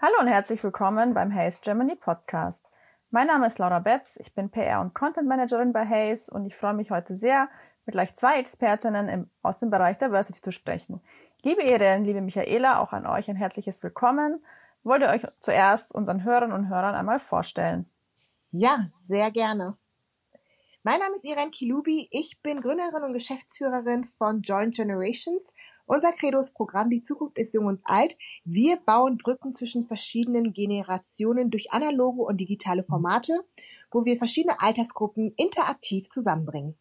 Hallo und herzlich willkommen beim Hayes Germany Podcast. Mein Name ist Laura Betz, ich bin PR und Content Managerin bei Hayes und ich freue mich heute sehr, mit gleich zwei Expertinnen im, aus dem Bereich Diversity zu sprechen. Liebe Irene, liebe Michaela, auch an euch ein herzliches Willkommen. Wollt ihr euch zuerst unseren Hörern und Hörern einmal vorstellen? Ja, sehr gerne. Mein Name ist Irene Kilubi. Ich bin Gründerin und Geschäftsführerin von Joint Generations. Unser Credo ist Programm Die Zukunft ist jung und alt. Wir bauen Brücken zwischen verschiedenen Generationen durch analoge und digitale Formate, wo wir verschiedene Altersgruppen interaktiv zusammenbringen.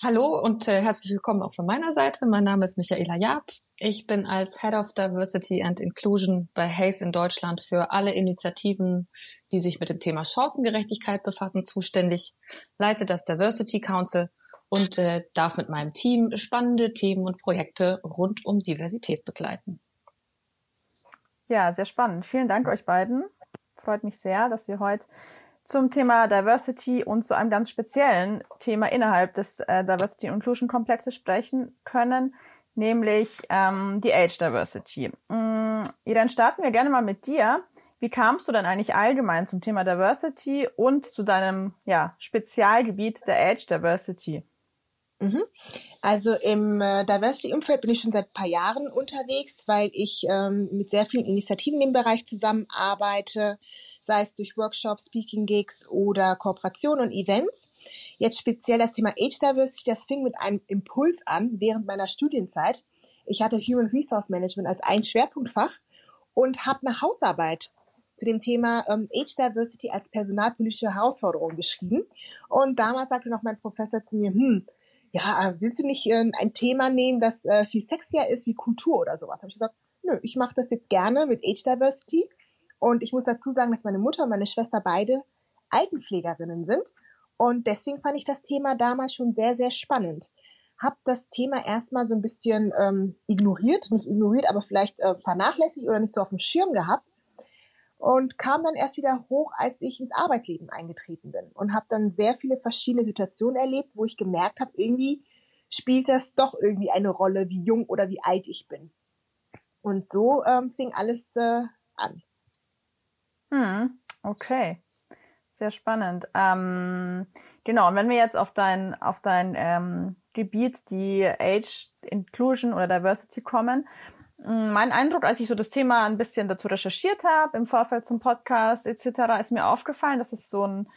Hallo und äh, herzlich willkommen auch von meiner Seite. Mein Name ist Michaela Jaab. Ich bin als Head of Diversity and Inclusion bei Hayes in Deutschland für alle Initiativen, die sich mit dem Thema Chancengerechtigkeit befassen, zuständig, leite das Diversity Council und äh, darf mit meinem Team spannende Themen und Projekte rund um Diversität begleiten. Ja, sehr spannend. Vielen Dank euch beiden. Freut mich sehr, dass wir heute zum Thema Diversity und zu einem ganz speziellen Thema innerhalb des äh, Diversity Inclusion Komplexes sprechen können, nämlich ähm, die Age Diversity. Ähm, dann starten wir gerne mal mit dir. Wie kamst du denn eigentlich allgemein zum Thema Diversity und zu deinem ja, Spezialgebiet der Age Diversity? Mhm. Also im äh, Diversity-Umfeld bin ich schon seit ein paar Jahren unterwegs, weil ich ähm, mit sehr vielen Initiativen im Bereich zusammenarbeite, sei es durch Workshops, Speaking Gigs oder Kooperationen und Events. Jetzt speziell das Thema Age Diversity, das fing mit einem Impuls an während meiner Studienzeit. Ich hatte Human Resource Management als ein Schwerpunktfach und habe eine Hausarbeit zu dem Thema ähm, Age Diversity als personalpolitische Herausforderung geschrieben. Und damals sagte noch mein Professor zu mir, hm, ja, willst du nicht äh, ein Thema nehmen, das äh, viel sexier ist wie Kultur oder sowas? Habe ich gesagt, nö, ich mache das jetzt gerne mit Age Diversity und ich muss dazu sagen, dass meine Mutter und meine Schwester beide Altenpflegerinnen sind. Und deswegen fand ich das Thema damals schon sehr, sehr spannend. Hab das Thema erstmal so ein bisschen ähm, ignoriert, nicht ignoriert, aber vielleicht äh, vernachlässigt oder nicht so auf dem Schirm gehabt. Und kam dann erst wieder hoch, als ich ins Arbeitsleben eingetreten bin. Und habe dann sehr viele verschiedene Situationen erlebt, wo ich gemerkt habe, irgendwie spielt das doch irgendwie eine Rolle, wie jung oder wie alt ich bin. Und so ähm, fing alles äh, an. Hm, okay. Sehr spannend. Ähm, genau, und wenn wir jetzt auf dein, auf dein ähm, Gebiet, die Age Inclusion oder Diversity kommen, hm, mein Eindruck, als ich so das Thema ein bisschen dazu recherchiert habe, im Vorfeld zum Podcast etc., ist mir aufgefallen, dass es so ein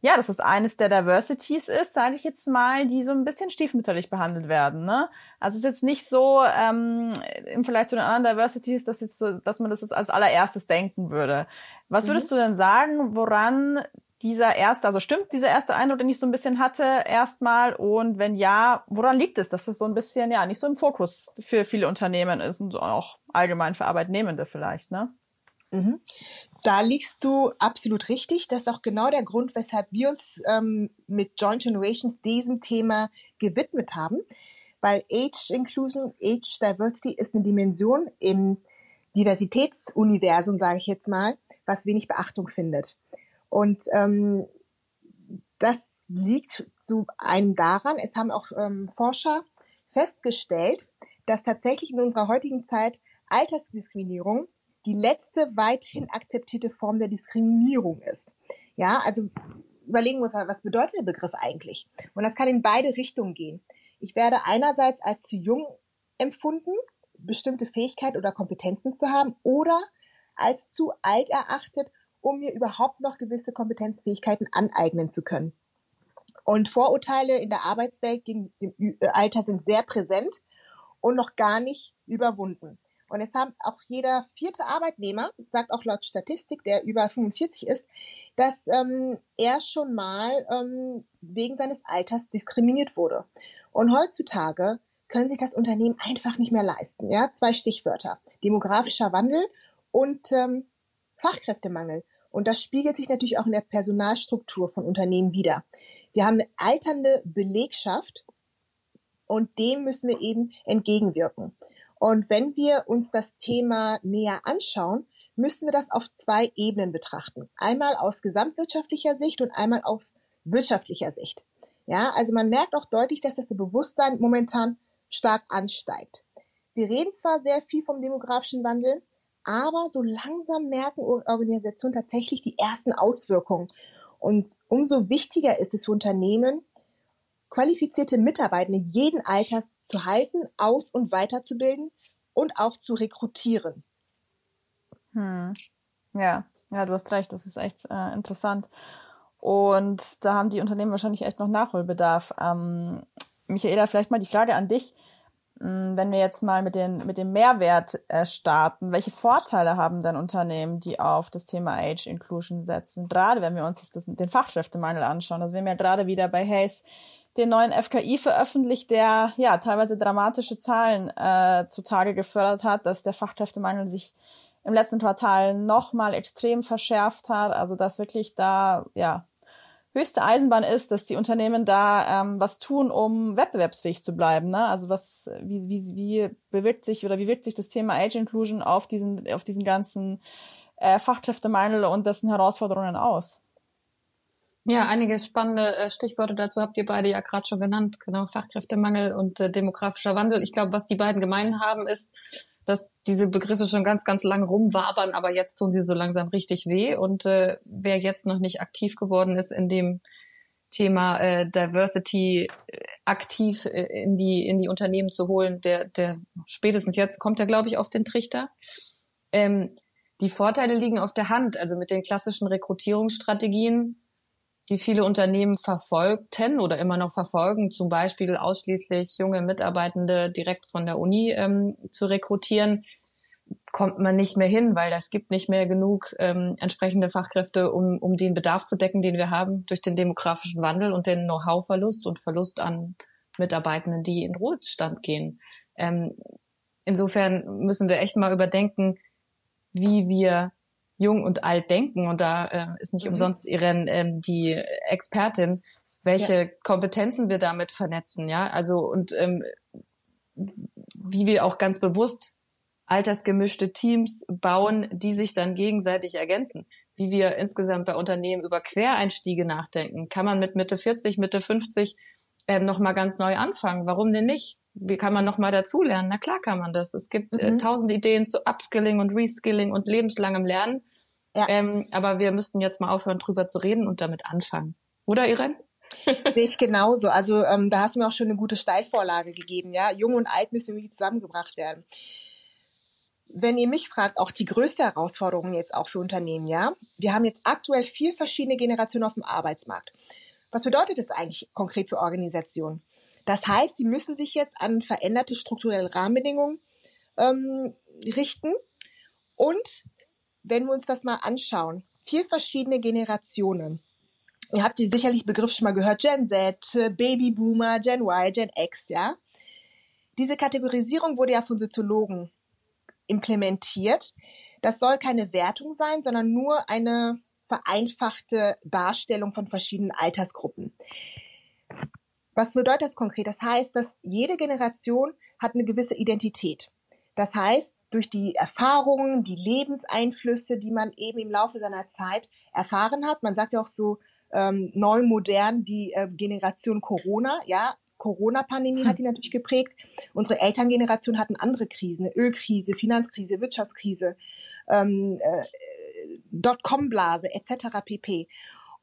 ja, dass es eines der Diversities ist, sage ich jetzt mal, die so ein bisschen stiefmütterlich behandelt werden. Ne? Also es ist jetzt nicht so ähm, im Vergleich zu den anderen Diversities, dass jetzt so, dass man das jetzt als allererstes denken würde. Was mhm. würdest du denn sagen, woran dieser erste, also stimmt dieser erste Eindruck, den ich so ein bisschen hatte, erstmal? Und wenn ja, woran liegt es, dass das so ein bisschen ja nicht so im Fokus für viele Unternehmen ist und auch allgemein für Arbeitnehmende vielleicht, ne? Mhm. Da liegst du absolut richtig. Das ist auch genau der Grund, weshalb wir uns ähm, mit Joint Generations diesem Thema gewidmet haben. Weil Age Inclusion, Age Diversity ist eine Dimension im Diversitätsuniversum, sage ich jetzt mal, was wenig Beachtung findet. Und ähm, das liegt zu einem daran, es haben auch ähm, Forscher festgestellt, dass tatsächlich in unserer heutigen Zeit Altersdiskriminierung die letzte weithin akzeptierte Form der Diskriminierung ist. Ja, also überlegen wir uns mal, was bedeutet der Begriff eigentlich? Und das kann in beide Richtungen gehen. Ich werde einerseits als zu jung empfunden, bestimmte Fähigkeit oder Kompetenzen zu haben, oder als zu alt erachtet, um mir überhaupt noch gewisse Kompetenzfähigkeiten aneignen zu können. Und Vorurteile in der Arbeitswelt gegen dem Alter sind sehr präsent und noch gar nicht überwunden. Und es haben auch jeder vierte Arbeitnehmer, sagt auch laut Statistik, der über 45 ist, dass ähm, er schon mal ähm, wegen seines Alters diskriminiert wurde. Und heutzutage können sich das Unternehmen einfach nicht mehr leisten. Ja, zwei Stichwörter: demografischer Wandel und ähm, Fachkräftemangel. Und das spiegelt sich natürlich auch in der Personalstruktur von Unternehmen wieder. Wir haben eine alternde Belegschaft und dem müssen wir eben entgegenwirken. Und wenn wir uns das Thema näher anschauen, müssen wir das auf zwei Ebenen betrachten. Einmal aus gesamtwirtschaftlicher Sicht und einmal aus wirtschaftlicher Sicht. Ja, also man merkt auch deutlich, dass das Bewusstsein momentan stark ansteigt. Wir reden zwar sehr viel vom demografischen Wandel, aber so langsam merken Organisationen tatsächlich die ersten Auswirkungen. Und umso wichtiger ist es für Unternehmen, qualifizierte Mitarbeitende jeden Alters zu halten, aus- und weiterzubilden und auch zu rekrutieren. Hm. Ja, ja, du hast recht, das ist echt äh, interessant. Und da haben die Unternehmen wahrscheinlich echt noch Nachholbedarf. Ähm, Michaela, vielleicht mal die Frage an dich. Hm, wenn wir jetzt mal mit, den, mit dem Mehrwert äh, starten, welche Vorteile haben denn Unternehmen, die auf das Thema Age Inclusion setzen? Gerade wenn wir uns das, den Fachkräftemangel anschauen. Also wir haben ja gerade wieder bei Hayes den neuen FKI veröffentlicht, der ja teilweise dramatische Zahlen äh, zutage gefördert hat, dass der Fachkräftemangel sich im letzten Quartal nochmal extrem verschärft hat. Also dass wirklich da ja höchste Eisenbahn ist, dass die Unternehmen da ähm, was tun, um wettbewerbsfähig zu bleiben. Ne? Also was, wie, wie, wie bewirkt sich oder wie wirkt sich das Thema Age Inclusion auf diesen, auf diesen ganzen äh, Fachkräftemangel und dessen Herausforderungen aus? Ja, einige spannende äh, Stichworte dazu habt ihr beide ja gerade schon genannt. Genau, Fachkräftemangel und äh, demografischer Wandel. Ich glaube, was die beiden gemein haben, ist, dass diese Begriffe schon ganz, ganz lang rumwabern, aber jetzt tun sie so langsam richtig weh. Und äh, wer jetzt noch nicht aktiv geworden ist in dem Thema äh, Diversity äh, aktiv äh, in die in die Unternehmen zu holen, der der spätestens jetzt kommt er, glaube ich, auf den Trichter. Ähm, die Vorteile liegen auf der Hand. Also mit den klassischen Rekrutierungsstrategien die viele Unternehmen verfolgten oder immer noch verfolgen, zum Beispiel ausschließlich junge Mitarbeitende direkt von der Uni ähm, zu rekrutieren, kommt man nicht mehr hin, weil es gibt nicht mehr genug ähm, entsprechende Fachkräfte, um, um den Bedarf zu decken, den wir haben durch den demografischen Wandel und den Know-how-Verlust und Verlust an Mitarbeitenden, die in Ruhestand gehen. Ähm, insofern müssen wir echt mal überdenken, wie wir jung und alt denken. Und da äh, ist nicht mhm. umsonst Irene ähm, die Expertin, welche ja. Kompetenzen wir damit vernetzen, ja. Also und ähm, wie wir auch ganz bewusst altersgemischte Teams bauen, die sich dann gegenseitig ergänzen. Wie wir insgesamt bei Unternehmen über Quereinstiege nachdenken. Kann man mit Mitte 40, Mitte 50 ähm, nochmal ganz neu anfangen? Warum denn nicht? Wie kann man nochmal dazulernen? Na klar kann man das. Es gibt äh, mhm. äh, tausend Ideen zu Upskilling und Reskilling und lebenslangem Lernen. Ja. Ähm, aber wir müssten jetzt mal aufhören, drüber zu reden und damit anfangen. Oder, Irene? Sehe ich genauso. Also ähm, da hast du mir auch schon eine gute Steilvorlage gegeben. Ja, Jung und Alt müssen irgendwie zusammengebracht werden. Wenn ihr mich fragt, auch die größte Herausforderung jetzt auch für Unternehmen, ja, wir haben jetzt aktuell vier verschiedene Generationen auf dem Arbeitsmarkt. Was bedeutet das eigentlich konkret für Organisationen? Das heißt, die müssen sich jetzt an veränderte strukturelle Rahmenbedingungen ähm, richten und wenn wir uns das mal anschauen, vier verschiedene Generationen. Ihr habt die sicherlich Begriff schon mal gehört, Gen Z, Babyboomer, Gen Y, Gen X, ja. Diese Kategorisierung wurde ja von Soziologen implementiert. Das soll keine Wertung sein, sondern nur eine vereinfachte Darstellung von verschiedenen Altersgruppen. Was bedeutet das konkret? Das heißt, dass jede Generation hat eine gewisse Identität. Das heißt, durch die Erfahrungen, die Lebenseinflüsse, die man eben im Laufe seiner Zeit erfahren hat, man sagt ja auch so ähm, neu modern die äh, Generation Corona, ja, Corona-Pandemie hat die natürlich geprägt. Unsere Elterngeneration hatten andere Krisen, eine Ölkrise, Finanzkrise, Wirtschaftskrise, ähm, äh, Dotcom-Blase etc. pp.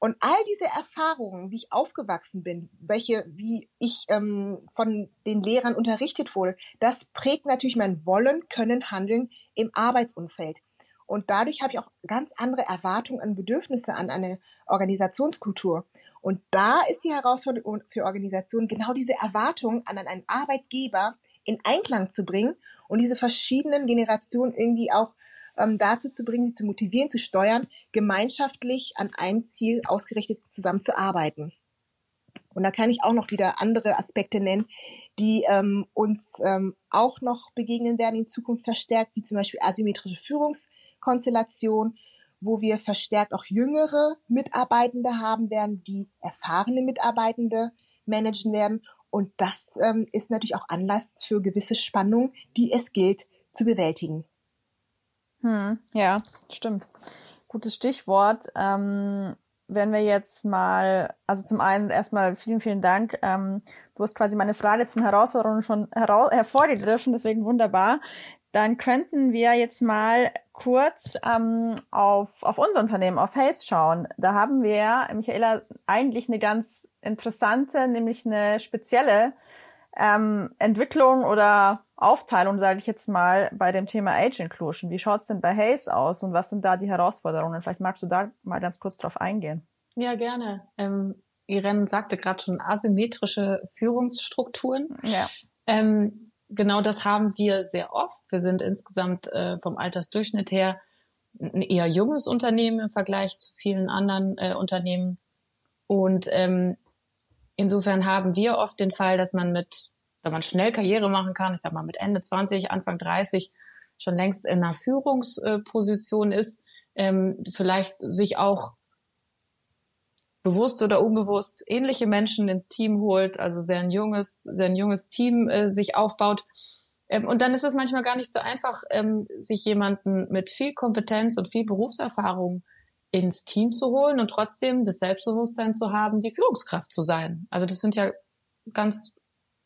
Und all diese Erfahrungen, wie ich aufgewachsen bin, welche, wie ich ähm, von den Lehrern unterrichtet wurde, das prägt natürlich mein Wollen, Können, Handeln im Arbeitsumfeld. Und dadurch habe ich auch ganz andere Erwartungen und Bedürfnisse an eine Organisationskultur. Und da ist die Herausforderung für Organisationen, genau diese Erwartungen an einen Arbeitgeber in Einklang zu bringen und diese verschiedenen Generationen irgendwie auch ähm, dazu zu bringen, sie zu motivieren, zu steuern, gemeinschaftlich an einem Ziel ausgerichtet zusammenzuarbeiten. Und da kann ich auch noch wieder andere Aspekte nennen, die ähm, uns ähm, auch noch begegnen werden in Zukunft verstärkt, wie zum Beispiel asymmetrische Führungskonstellation, wo wir verstärkt auch jüngere Mitarbeitende haben werden, die erfahrene Mitarbeitende managen werden. Und das ähm, ist natürlich auch Anlass für gewisse Spannungen, die es gilt zu bewältigen. Hm, ja, stimmt. Gutes Stichwort. Ähm, wenn wir jetzt mal, also zum einen erstmal vielen, vielen Dank. Ähm, du hast quasi meine Frage zum Herausforderungen schon hervorgegriffen, deswegen wunderbar. Dann könnten wir jetzt mal kurz ähm, auf, auf unser Unternehmen, auf Face schauen. Da haben wir, Michaela, eigentlich eine ganz interessante, nämlich eine spezielle ähm, Entwicklung oder Aufteilung, sage ich jetzt mal, bei dem Thema Age Inclusion. Wie schaut's denn bei Haze aus und was sind da die Herausforderungen? Vielleicht magst du da mal ganz kurz drauf eingehen. Ja, gerne. Ähm, Irene sagte gerade schon asymmetrische Führungsstrukturen. Ja. Ähm, genau das haben wir sehr oft. Wir sind insgesamt äh, vom Altersdurchschnitt her ein eher junges Unternehmen im Vergleich zu vielen anderen äh, Unternehmen. Und ähm, insofern haben wir oft den Fall, dass man mit wenn man schnell Karriere machen kann, ich sag mal mit Ende 20, Anfang 30 schon längst in einer Führungsposition ist, ähm, vielleicht sich auch bewusst oder unbewusst ähnliche Menschen ins Team holt, also sehr ein junges, sehr ein junges Team äh, sich aufbaut. Ähm, und dann ist es manchmal gar nicht so einfach, ähm, sich jemanden mit viel Kompetenz und viel Berufserfahrung ins Team zu holen und trotzdem das Selbstbewusstsein zu haben, die Führungskraft zu sein. Also das sind ja ganz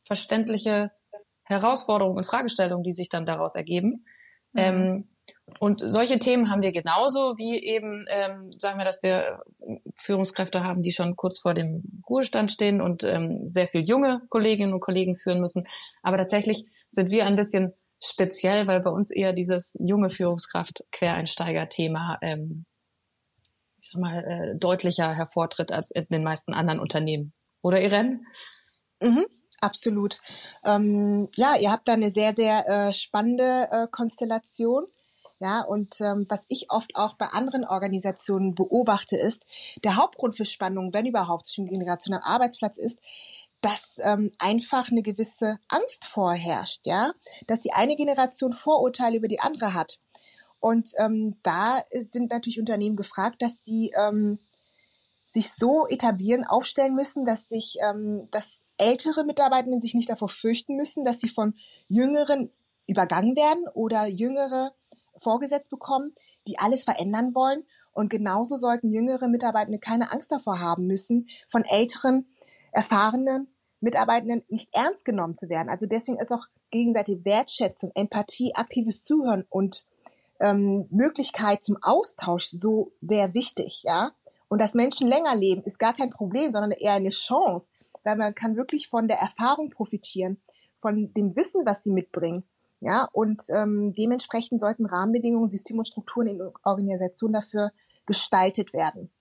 verständliche Herausforderungen und Fragestellungen, die sich dann daraus ergeben. Mhm. Ähm, und solche Themen haben wir genauso wie eben, ähm, sagen wir, dass wir Führungskräfte haben, die schon kurz vor dem Ruhestand stehen und ähm, sehr viel junge Kolleginnen und Kollegen führen müssen. Aber tatsächlich sind wir ein bisschen speziell, weil bei uns eher dieses junge Führungskraft-Quereinsteiger-Thema, ähm, ich sag mal, äh, deutlicher hervortritt als in den meisten anderen Unternehmen. Oder Irene? Mhm. Absolut. Ähm, ja, ihr habt da eine sehr, sehr äh, spannende äh, Konstellation. Ja, und ähm, was ich oft auch bei anderen Organisationen beobachte, ist, der Hauptgrund für Spannung, wenn überhaupt zwischen Generation am Arbeitsplatz ist, dass ähm, einfach eine gewisse Angst vorherrscht, ja, dass die eine Generation Vorurteile über die andere hat. Und ähm, da sind natürlich Unternehmen gefragt, dass sie ähm, sich so etablieren, aufstellen müssen, dass sich, ähm, dass ältere Mitarbeitenden sich nicht davor fürchten müssen, dass sie von Jüngeren übergangen werden oder Jüngere vorgesetzt bekommen, die alles verändern wollen. Und genauso sollten jüngere Mitarbeitende keine Angst davor haben müssen, von älteren, erfahrenen Mitarbeitenden nicht ernst genommen zu werden. Also deswegen ist auch gegenseitige Wertschätzung, Empathie, aktives Zuhören und ähm, Möglichkeit zum Austausch so sehr wichtig, ja. Und dass Menschen länger leben, ist gar kein Problem, sondern eher eine Chance, man kann wirklich von der Erfahrung profitieren, von dem Wissen, was sie mitbringen. Ja, und ähm, dementsprechend sollten Rahmenbedingungen, Systeme und Strukturen in Organisationen dafür gestaltet werden.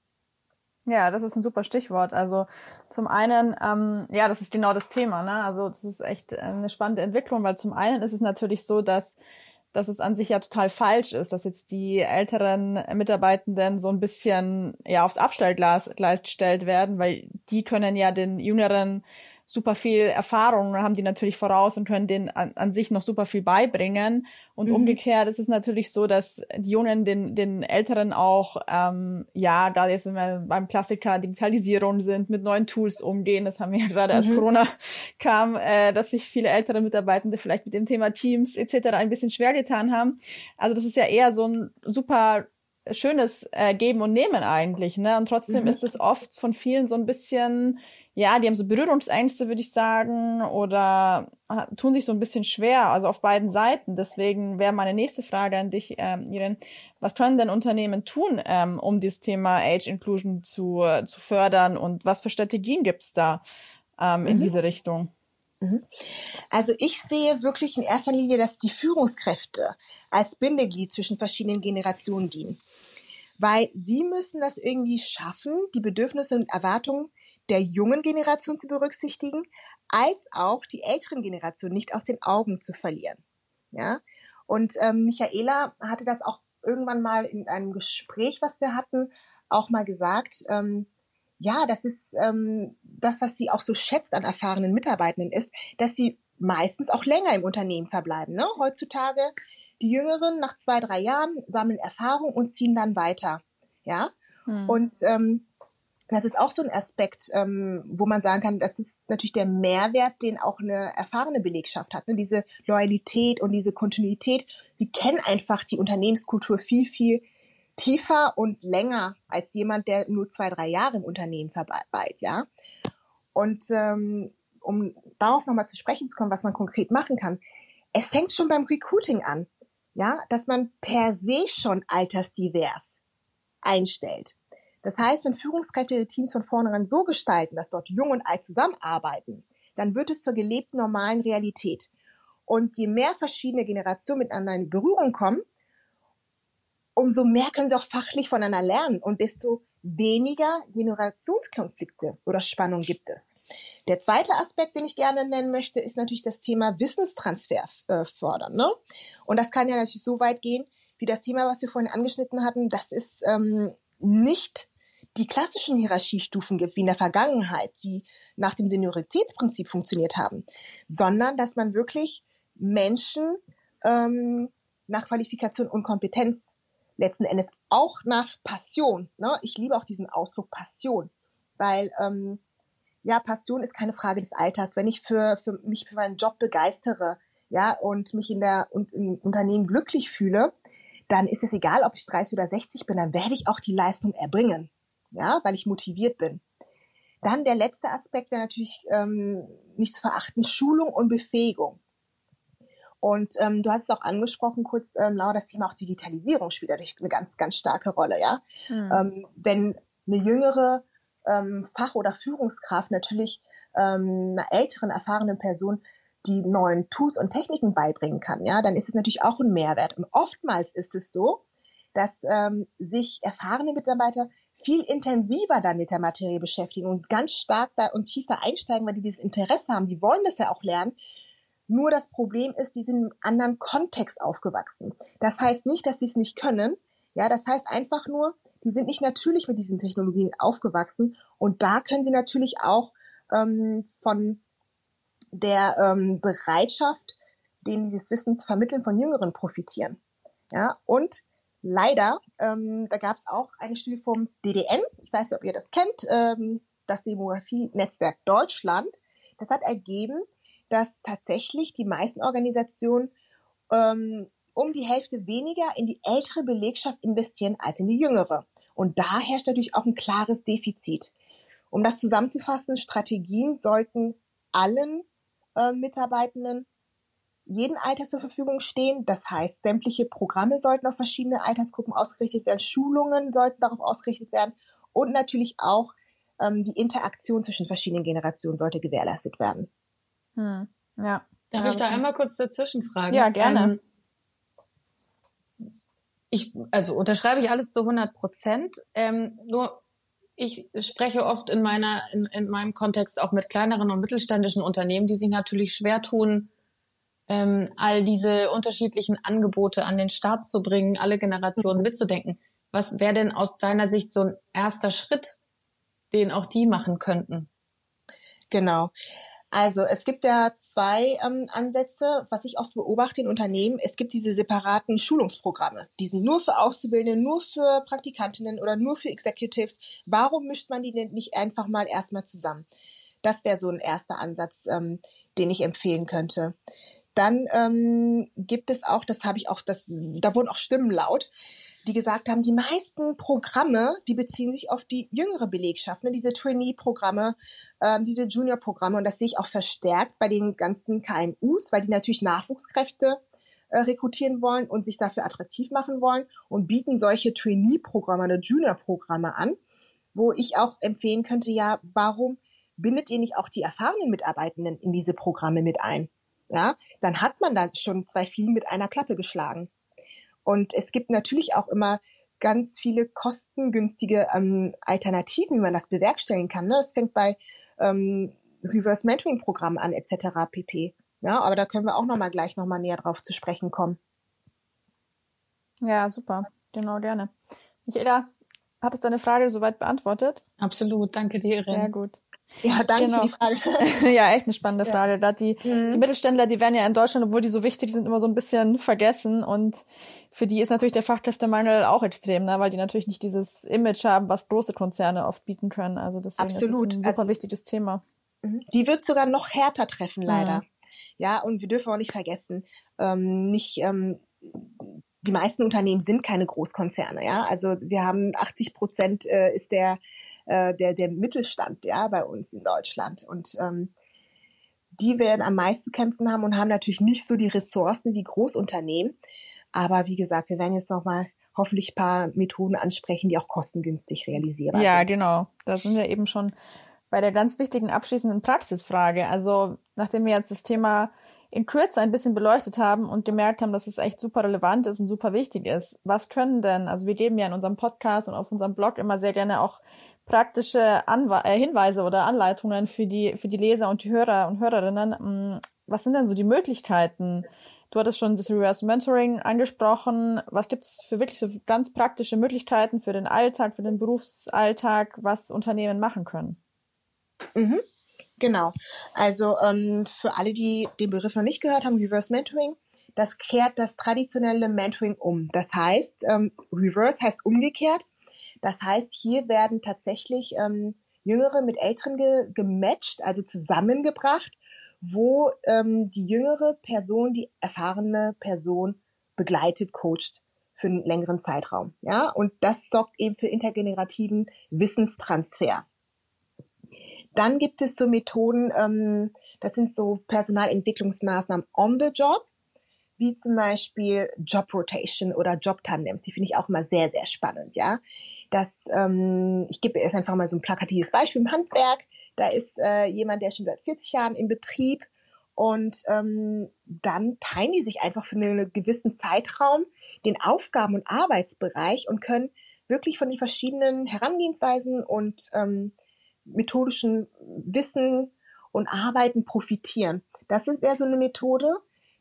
Ja, das ist ein super Stichwort. Also zum einen, ähm, ja, das ist genau das Thema. Ne? Also das ist echt eine spannende Entwicklung, weil zum einen ist es natürlich so, dass dass es an sich ja total falsch ist, dass jetzt die älteren Mitarbeitenden so ein bisschen ja aufs Abstellgleis gestellt werden, weil die können ja den jüngeren super viel Erfahrung haben die natürlich voraus und können denen an, an sich noch super viel beibringen. Und mhm. umgekehrt ist es natürlich so, dass die Jungen den, den Älteren auch, ähm, ja, da jetzt wir beim Klassiker Digitalisierung sind, mit neuen Tools umgehen. Das haben wir ja gerade, als mhm. Corona kam, äh, dass sich viele ältere Mitarbeitende vielleicht mit dem Thema Teams etc. ein bisschen schwer getan haben. Also das ist ja eher so ein super schönes äh, Geben und Nehmen eigentlich, ne? Und trotzdem mhm. ist es oft von vielen so ein bisschen ja, die haben so Berührungsängste, würde ich sagen, oder tun sich so ein bisschen schwer, also auf beiden Seiten. Deswegen wäre meine nächste Frage an dich, ähm, Irene. Was können denn Unternehmen tun, ähm, um dieses Thema Age Inclusion zu, zu fördern und was für Strategien gibt's da ähm, in mhm. diese Richtung? Mhm. Also ich sehe wirklich in erster Linie, dass die Führungskräfte als Bindeglied zwischen verschiedenen Generationen dienen. Weil sie müssen das irgendwie schaffen, die Bedürfnisse und Erwartungen der jungen Generation zu berücksichtigen, als auch die älteren Generationen nicht aus den Augen zu verlieren. Ja, und ähm, Michaela hatte das auch irgendwann mal in einem Gespräch, was wir hatten, auch mal gesagt. Ähm, ja, das ist ähm, das, was sie auch so schätzt an erfahrenen Mitarbeitenden ist, dass sie meistens auch länger im Unternehmen verbleiben. Ne? Heutzutage die Jüngeren nach zwei, drei Jahren sammeln Erfahrung und ziehen dann weiter. Ja, hm. und ähm, das ist auch so ein Aspekt, ähm, wo man sagen kann, das ist natürlich der Mehrwert, den auch eine erfahrene Belegschaft hat. Ne? Diese Loyalität und diese Kontinuität. Sie kennen einfach die Unternehmenskultur viel, viel tiefer und länger als jemand, der nur zwei, drei Jahre im Unternehmen verweilt, ja. Und ähm, um darauf nochmal zu sprechen zu kommen, was man konkret machen kann, es fängt schon beim Recruiting an, ja, dass man per se schon altersdivers einstellt. Das heißt, wenn Führungskräfte ihre Teams von vornherein so gestalten, dass dort jung und alt zusammenarbeiten, dann wird es zur gelebten normalen Realität. Und je mehr verschiedene Generationen miteinander in Berührung kommen, umso mehr können sie auch fachlich voneinander lernen und desto weniger Generationskonflikte oder Spannung gibt es. Der zweite Aspekt, den ich gerne nennen möchte, ist natürlich das Thema Wissenstransfer äh, fördern. Ne? Und das kann ja natürlich so weit gehen, wie das Thema, was wir vorhin angeschnitten hatten, dass es ähm, nicht die klassischen Hierarchiestufen gibt, wie in der Vergangenheit, die nach dem Senioritätsprinzip funktioniert haben, sondern dass man wirklich Menschen ähm, nach Qualifikation und Kompetenz letzten Endes auch nach Passion. Ne? Ich liebe auch diesen Ausdruck Passion, weil ähm, ja Passion ist keine Frage des Alters. Wenn ich für, für mich für meinen Job begeistere, ja und mich in der und im Unternehmen glücklich fühle, dann ist es egal, ob ich 30 oder 60 bin, dann werde ich auch die Leistung erbringen, ja, weil ich motiviert bin. Dann der letzte Aspekt wäre natürlich ähm, nicht zu verachten Schulung und Befähigung. Und ähm, du hast es auch angesprochen, kurz, ähm, Laura, das Thema auch Digitalisierung spielt dadurch eine ganz, ganz starke Rolle, ja. Mhm. Ähm, wenn eine jüngere ähm, Fach- oder Führungskraft natürlich ähm, einer älteren, erfahrenen Person die neuen Tools und Techniken beibringen kann, ja, dann ist es natürlich auch ein Mehrwert. Und oftmals ist es so, dass ähm, sich erfahrene Mitarbeiter viel intensiver dann mit der Materie beschäftigen und ganz stark da und tief da einsteigen, weil die dieses Interesse haben. Die wollen das ja auch lernen. Nur das Problem ist, die sind in einem anderen Kontext aufgewachsen. Das heißt nicht, dass sie es nicht können. Ja, das heißt einfach nur, die sind nicht natürlich mit diesen Technologien aufgewachsen. Und da können sie natürlich auch ähm, von der ähm, Bereitschaft, denen dieses Wissen zu vermitteln, von Jüngeren profitieren. Ja, und leider, ähm, da gab es auch eine Studie vom DDN, ich weiß nicht, ob ihr das kennt, ähm, das Demografie-Netzwerk Deutschland. Das hat ergeben, dass tatsächlich die meisten Organisationen ähm, um die Hälfte weniger in die ältere Belegschaft investieren als in die jüngere. Und da herrscht natürlich auch ein klares Defizit. Um das zusammenzufassen, Strategien sollten allen äh, Mitarbeitenden jeden Alter zur Verfügung stehen. Das heißt, sämtliche Programme sollten auf verschiedene Altersgruppen ausgerichtet werden, Schulungen sollten darauf ausgerichtet werden und natürlich auch ähm, die Interaktion zwischen verschiedenen Generationen sollte gewährleistet werden. Hm. Ja. Darf ja, ich da einmal kurz dazwischen fragen? Ja, gerne. Ähm, ich, also unterschreibe ich alles zu 100 Prozent. Ähm, nur ich spreche oft in meiner, in, in meinem Kontext auch mit kleineren und mittelständischen Unternehmen, die sich natürlich schwer tun, ähm, all diese unterschiedlichen Angebote an den Start zu bringen, alle Generationen mitzudenken. Was wäre denn aus deiner Sicht so ein erster Schritt, den auch die machen könnten? Genau. Also es gibt ja zwei ähm, Ansätze, was ich oft beobachte in Unternehmen. Es gibt diese separaten Schulungsprogramme. Die sind nur für Auszubildende, nur für Praktikantinnen oder nur für Executives. Warum mischt man die denn nicht einfach mal erstmal zusammen? Das wäre so ein erster Ansatz, ähm, den ich empfehlen könnte. Dann ähm, gibt es auch, das habe ich auch, das, da wurden auch Stimmen laut, die gesagt haben, die meisten Programme, die beziehen sich auf die jüngere Belegschaft, ne, diese Trainee-Programme, ähm, diese Junior-Programme. Und das sehe ich auch verstärkt bei den ganzen KMUs, weil die natürlich Nachwuchskräfte äh, rekrutieren wollen und sich dafür attraktiv machen wollen und bieten solche Trainee-Programme oder Junior-Programme an, wo ich auch empfehlen könnte, ja, warum bindet ihr nicht auch die erfahrenen Mitarbeitenden in diese Programme mit ein? Ja, dann hat man da schon zwei Fliegen mit einer Klappe geschlagen. Und es gibt natürlich auch immer ganz viele kostengünstige ähm, Alternativen, wie man das bewerkstelligen kann. Ne? Das fängt bei ähm, Reverse Mentoring Programmen an etc. pp. Ja, aber da können wir auch noch mal gleich noch mal näher drauf zu sprechen kommen. Ja, super. Genau, gerne. Michaela, hat es deine Frage soweit beantwortet? Absolut, danke dir. Irin. Sehr gut. Ja, danke genau. für die Frage. ja, echt eine spannende ja. Frage. Da die, mhm. die Mittelständler, die werden ja in Deutschland, obwohl die so wichtig sind, immer so ein bisschen vergessen. Und für die ist natürlich der Fachkräftemangel auch extrem, ne? weil die natürlich nicht dieses Image haben, was große Konzerne oft bieten können. Also deswegen Absolut. ist es ein super also, wichtiges Thema. Mhm. Die wird sogar noch härter treffen, leider. Mhm. Ja, und wir dürfen auch nicht vergessen, ähm, nicht ähm, die meisten Unternehmen sind keine Großkonzerne, ja. Also wir haben 80 Prozent äh, ist der, äh, der, der Mittelstand, ja, bei uns in Deutschland. Und ähm, die werden am meisten zu kämpfen haben und haben natürlich nicht so die Ressourcen wie Großunternehmen. Aber wie gesagt, wir werden jetzt nochmal hoffentlich paar Methoden ansprechen, die auch kostengünstig realisierbar ja, sind. Ja, genau. Da sind wir eben schon bei der ganz wichtigen abschließenden Praxisfrage. Also nachdem wir jetzt das Thema in Kürze ein bisschen beleuchtet haben und gemerkt haben, dass es echt super relevant ist und super wichtig ist. Was können denn, also wir geben ja in unserem Podcast und auf unserem Blog immer sehr gerne auch praktische Anwe äh, Hinweise oder Anleitungen für die, für die Leser und die Hörer und Hörerinnen. Mm, was sind denn so die Möglichkeiten? Du hattest schon das Reverse Mentoring angesprochen. Was gibt's für wirklich so ganz praktische Möglichkeiten für den Alltag, für den Berufsalltag, was Unternehmen machen können? Mhm. Genau. Also ähm, für alle, die den Begriff noch nicht gehört haben, Reverse Mentoring, das kehrt das traditionelle Mentoring um. Das heißt, ähm, Reverse heißt umgekehrt. Das heißt, hier werden tatsächlich ähm, Jüngere mit Älteren ge gematcht, also zusammengebracht, wo ähm, die jüngere Person die erfahrene Person begleitet, coacht für einen längeren Zeitraum. Ja, und das sorgt eben für intergenerativen Wissenstransfer. Dann gibt es so Methoden, ähm, das sind so Personalentwicklungsmaßnahmen on the job, wie zum Beispiel Job Rotation oder Job Tandems. Die finde ich auch immer sehr, sehr spannend, ja. Das, ähm, ich gebe erst einfach mal so ein plakatives Beispiel im Handwerk. Da ist äh, jemand, der schon seit 40 Jahren im Betrieb und ähm, dann teilen die sich einfach für einen gewissen Zeitraum den Aufgaben- und Arbeitsbereich und können wirklich von den verschiedenen Herangehensweisen und ähm, methodischen Wissen und Arbeiten profitieren. Das wäre so eine Methode.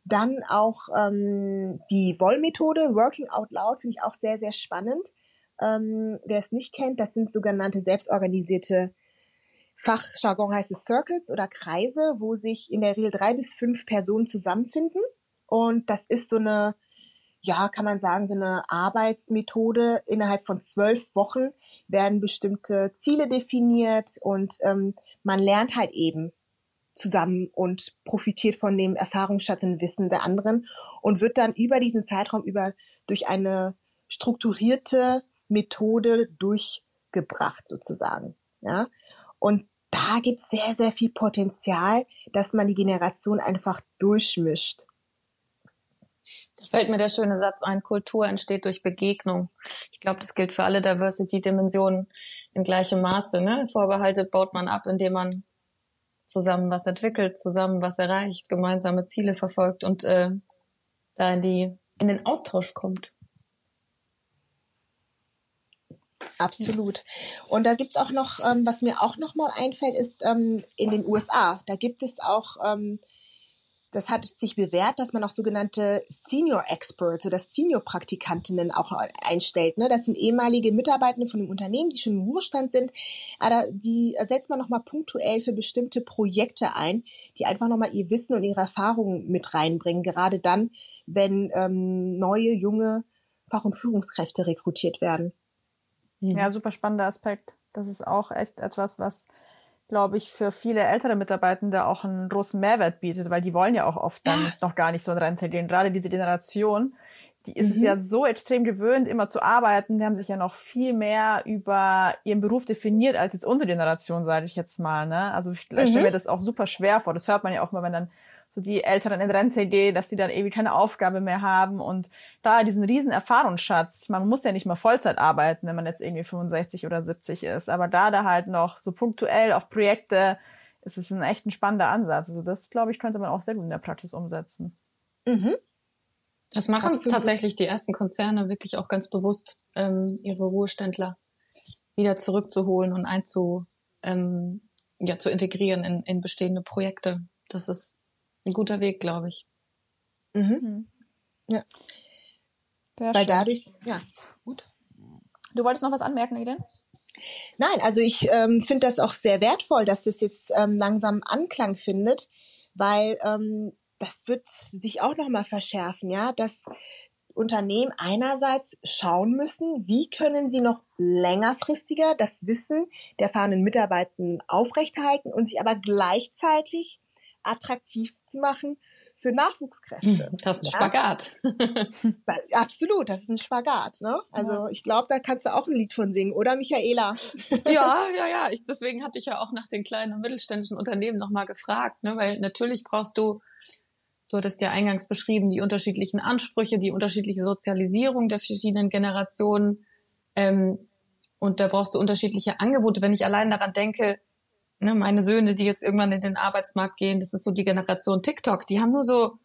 Dann auch ähm, die Woll-Methode, Working Out Loud, finde ich auch sehr, sehr spannend. Ähm, wer es nicht kennt, das sind sogenannte selbstorganisierte Fachjargon heißt es Circles oder Kreise, wo sich in der Regel drei bis fünf Personen zusammenfinden. Und das ist so eine ja, kann man sagen, so eine Arbeitsmethode. Innerhalb von zwölf Wochen werden bestimmte Ziele definiert und ähm, man lernt halt eben zusammen und profitiert von dem Erfahrungsschatz und Wissen der anderen und wird dann über diesen Zeitraum über durch eine strukturierte Methode durchgebracht sozusagen. Ja, und da gibt es sehr, sehr viel Potenzial, dass man die Generation einfach durchmischt. Da fällt mir der schöne Satz ein, Kultur entsteht durch Begegnung. Ich glaube, das gilt für alle Diversity-Dimensionen in gleichem Maße. Ne? Vorbehalte baut man ab, indem man zusammen was entwickelt, zusammen was erreicht, gemeinsame Ziele verfolgt und äh, da in, die, in den Austausch kommt. Absolut. Und da gibt's auch noch, ähm, was mir auch noch mal einfällt, ist ähm, in den USA. Da gibt es auch ähm, das hat sich bewährt, dass man auch sogenannte Senior Experts oder Senior Praktikantinnen auch einstellt. Ne? Das sind ehemalige Mitarbeitende von einem Unternehmen, die schon im Ruhestand sind, aber die setzt man nochmal punktuell für bestimmte Projekte ein, die einfach nochmal ihr Wissen und ihre Erfahrungen mit reinbringen, gerade dann, wenn ähm, neue, junge Fach- und Führungskräfte rekrutiert werden. Ja, super spannender Aspekt. Das ist auch echt etwas, was glaube ich, für viele ältere Mitarbeitende auch einen großen Mehrwert bietet, weil die wollen ja auch oft dann ja. noch gar nicht so in Rente gehen. Gerade diese Generation, die ist mhm. es ja so extrem gewöhnt, immer zu arbeiten. Die haben sich ja noch viel mehr über ihren Beruf definiert als jetzt unsere Generation, sage ich jetzt mal. Ne? Also ich mhm. stelle mir das auch super schwer vor. Das hört man ja auch mal, wenn dann so die Älteren in Rente gehen, dass die dann irgendwie keine Aufgabe mehr haben und da diesen riesen Erfahrungsschatz, ich meine, man muss ja nicht mal Vollzeit arbeiten, wenn man jetzt irgendwie 65 oder 70 ist, aber da da halt noch so punktuell auf Projekte, ist es ein echt ein spannender Ansatz. Also das, glaube ich, könnte man auch sehr gut in der Praxis umsetzen. Mhm. Das machen Absolut. tatsächlich die ersten Konzerne wirklich auch ganz bewusst, ähm, ihre Ruheständler wieder zurückzuholen und einzu, ähm, ja, zu integrieren in, in bestehende Projekte. Das ist ein guter Weg, glaube ich. Mhm. mhm. Ja. Sehr Weil schön. dadurch, ja, gut. Du wolltest noch was anmerken, Eden? Nein, also ich ähm, finde das auch sehr wertvoll, dass das jetzt ähm, langsam Anklang findet, weil ähm, das wird sich auch nochmal verschärfen, ja, dass Unternehmen einerseits schauen müssen, wie können sie noch längerfristiger das Wissen der fahrenden Mitarbeitenden aufrechterhalten und sich aber gleichzeitig attraktiv zu machen für Nachwuchskräfte. Das ist ein Spagat. Absolut, das ist ein Spagat. Ne? Also ja. ich glaube, da kannst du auch ein Lied von singen, oder Michaela? Ja, ja, ja. Ich, deswegen hatte ich ja auch nach den kleinen und mittelständischen Unternehmen nochmal gefragt, ne? weil natürlich brauchst du, so das ja eingangs beschrieben, die unterschiedlichen Ansprüche, die unterschiedliche Sozialisierung der verschiedenen Generationen. Ähm, und da brauchst du unterschiedliche Angebote. Wenn ich allein daran denke, ne, meine Söhne, die jetzt irgendwann in den Arbeitsmarkt gehen, das ist so die Generation TikTok, die haben nur so,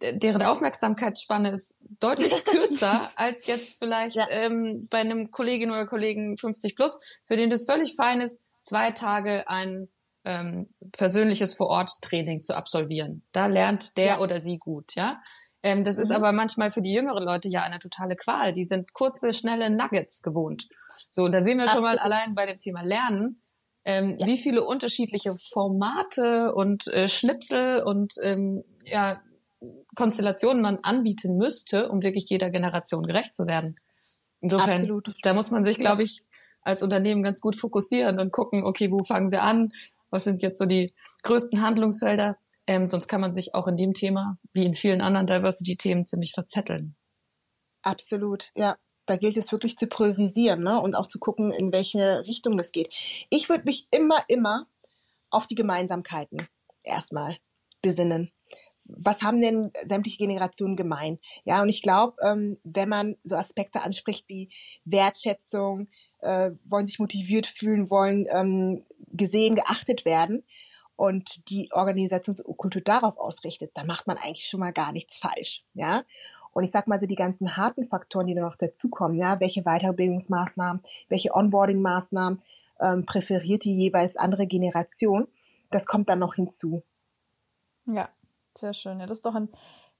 deren Aufmerksamkeitsspanne ist deutlich kürzer als jetzt vielleicht ja. ähm, bei einem Kollegin oder Kollegen 50 plus, für den das völlig fein ist, zwei Tage ein ähm, persönliches Vor-Ort-Training zu absolvieren. Da lernt der ja. oder sie gut, ja. Ähm, das mhm. ist aber manchmal für die jüngeren Leute ja eine totale Qual. Die sind kurze, schnelle Nuggets gewohnt. So, und da sehen wir Absolut. schon mal allein bei dem Thema Lernen, ähm, ja. wie viele unterschiedliche Formate und äh, Schnipsel und ähm, ja, Konstellationen man anbieten müsste, um wirklich jeder Generation gerecht zu werden. Insofern, Absolut. da muss man sich, glaube ich, als Unternehmen ganz gut fokussieren und gucken, okay, wo fangen wir an? Was sind jetzt so die größten Handlungsfelder? Ähm, sonst kann man sich auch in dem Thema, wie in vielen anderen Diversity-Themen, ziemlich verzetteln. Absolut, ja da gilt es wirklich zu priorisieren ne? und auch zu gucken, in welche Richtung das geht. Ich würde mich immer, immer auf die Gemeinsamkeiten erstmal besinnen. Was haben denn sämtliche Generationen gemein? Ja, und ich glaube, ähm, wenn man so Aspekte anspricht wie Wertschätzung, äh, wollen sich motiviert fühlen, wollen ähm, gesehen, geachtet werden und die Organisationskultur darauf ausrichtet, dann macht man eigentlich schon mal gar nichts falsch. Ja, und ich sag mal so die ganzen harten Faktoren, die da noch dazukommen, ja, welche Weiterbildungsmaßnahmen, welche Onboarding-Maßnahmen ähm, präferiert die jeweils andere Generation, das kommt dann noch hinzu. Ja, sehr schön. Ja, das ist doch ein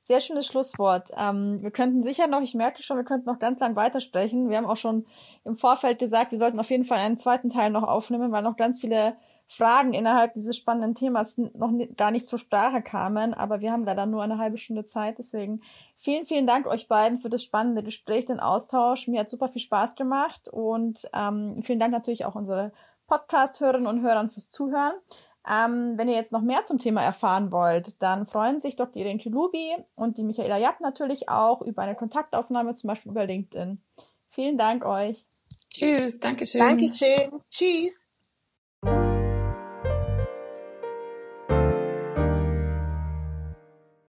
sehr schönes Schlusswort. Ähm, wir könnten sicher noch, ich merke schon, wir könnten noch ganz lang weitersprechen. Wir haben auch schon im Vorfeld gesagt, wir sollten auf jeden Fall einen zweiten Teil noch aufnehmen, weil noch ganz viele Fragen innerhalb dieses spannenden Themas noch gar nicht zur Sprache kamen, aber wir haben leider nur eine halbe Stunde Zeit. Deswegen vielen, vielen Dank euch beiden für das spannende Gespräch, den Austausch. Mir hat super viel Spaß gemacht und ähm, vielen Dank natürlich auch unsere Podcast-Hörerinnen und Hörern fürs Zuhören. Ähm, wenn ihr jetzt noch mehr zum Thema erfahren wollt, dann freuen sich Dr. Irene Kilubi und die Michaela Japp natürlich auch über eine Kontaktaufnahme, zum Beispiel über LinkedIn. Vielen Dank euch. Tschüss, Dankeschön. Dankeschön. Tschüss.